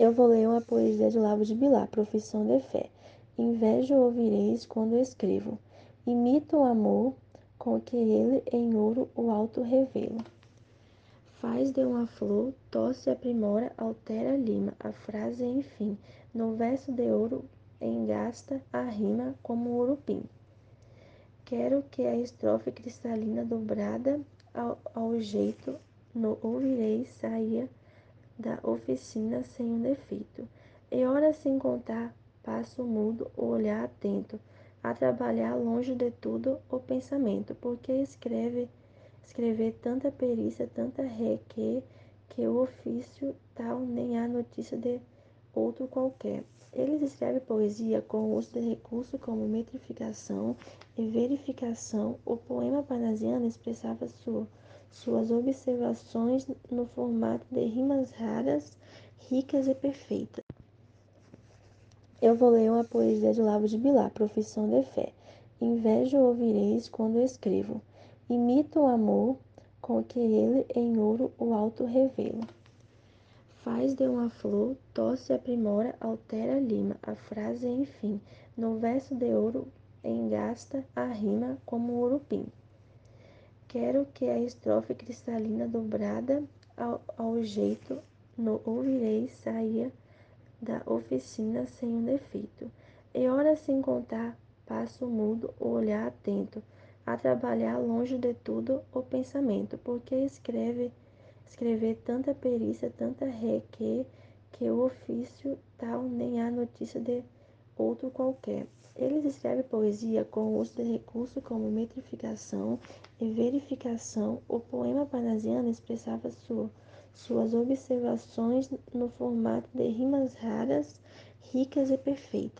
Eu vou ler uma poesia de Lavo de Bilar, Profissão de Fé. Inveja ouvireis quando escrevo. Imito o amor com que ele em ouro o alto revela. Faz de uma flor, tosse, aprimora, altera, lima, a frase enfim. No verso de ouro engasta a rima como urupim. Quero que a estrofe cristalina dobrada ao, ao jeito no ouvireis saia da oficina sem um defeito. E ora sem contar, passo mudo, o olhar atento, a trabalhar longe de tudo o pensamento, porque escreve, escrever tanta perícia, tanta reque, que o ofício tal nem há notícia de outro qualquer. Eles escrevem poesia com o uso de recursos como metrificação e verificação. O poema parnasiano expressava sua suas observações no formato de rimas raras, ricas e perfeitas. Eu vou ler uma poesia de Lavo de Bilar, Profissão de Fé. Inveja ouvireis quando escrevo. Imito o amor com que ele em ouro o alto revela. Faz de uma flor, tosse, aprimora, altera, lima, a frase enfim. No verso de ouro engasta a rima como um urupim. Quero que a estrofe cristalina dobrada ao, ao jeito no ouvireis saia da oficina sem um defeito. E ora sem contar, passo mudo, o olhar atento, a trabalhar longe de tudo o pensamento, porque escreve, escrever tanta perícia, tanta reque, que o ofício tal nem há notícia de outro qualquer. Eles escrevem poesia com o uso de recursos como metrificação e verificação. O poema parnasiano expressava sua, suas observações no formato de rimas raras, ricas e perfeitas.